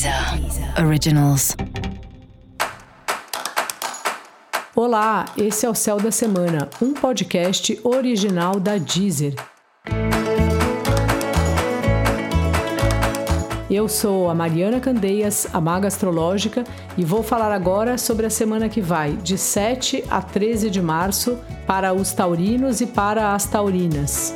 Deezer Originals. Olá, esse é o Céu da Semana, um podcast original da Deezer. Eu sou a Mariana Candeias, a Maga Astrológica, e vou falar agora sobre a semana que vai, de 7 a 13 de março, para os taurinos e para as taurinas.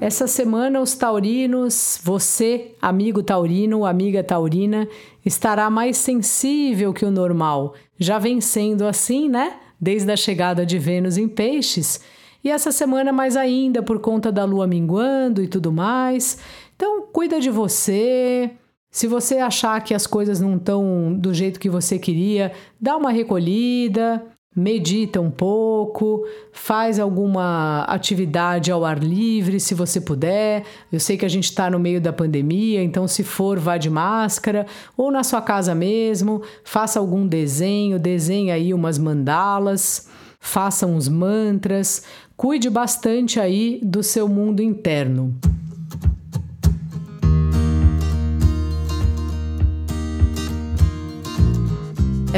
Essa semana, os taurinos, você, amigo taurino, amiga taurina, estará mais sensível que o normal. Já vem sendo assim, né? Desde a chegada de Vênus em Peixes. E essa semana mais ainda por conta da lua minguando e tudo mais. Então, cuida de você. Se você achar que as coisas não estão do jeito que você queria, dá uma recolhida, medita um pouco, faz alguma atividade ao ar livre, se você puder. Eu sei que a gente está no meio da pandemia, então se for, vá de máscara ou na sua casa mesmo, faça algum desenho, desenhe aí umas mandalas, faça uns mantras, cuide bastante aí do seu mundo interno.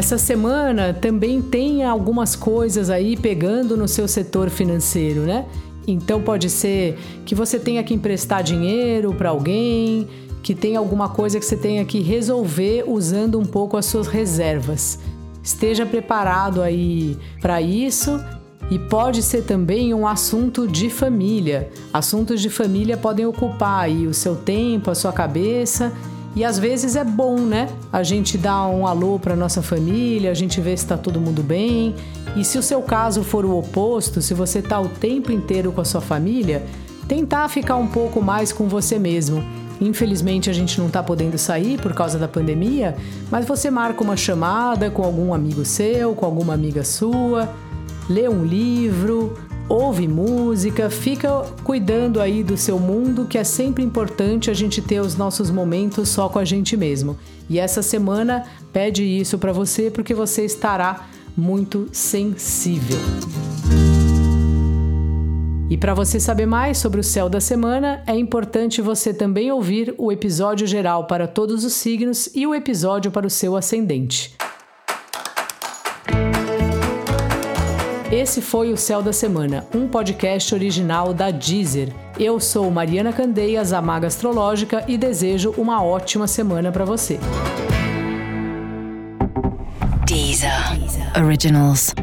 Essa semana também tem algumas coisas aí pegando no seu setor financeiro, né? Então pode ser que você tenha que emprestar dinheiro para alguém, que tenha alguma coisa que você tenha que resolver usando um pouco as suas reservas. Esteja preparado aí para isso e pode ser também um assunto de família. Assuntos de família podem ocupar aí o seu tempo, a sua cabeça e às vezes é bom, né? A gente dá um alô para nossa família, a gente vê se está todo mundo bem. E se o seu caso for o oposto, se você está o tempo inteiro com a sua família, tentar ficar um pouco mais com você mesmo. Infelizmente a gente não está podendo sair por causa da pandemia, mas você marca uma chamada com algum amigo seu, com alguma amiga sua, lê um livro, ouve música, fica cuidando aí do seu mundo, que é sempre importante a gente ter os nossos momentos só com a gente mesmo. E essa semana pede isso para você porque você estará muito sensível. E para você saber mais sobre o céu da semana, é importante você também ouvir o episódio geral para todos os signos e o episódio para o seu ascendente. Esse foi o Céu da Semana, um podcast original da Deezer. Eu sou Mariana Candeias, a Maga Astrológica, e desejo uma ótima semana para você. Deezer. Originals.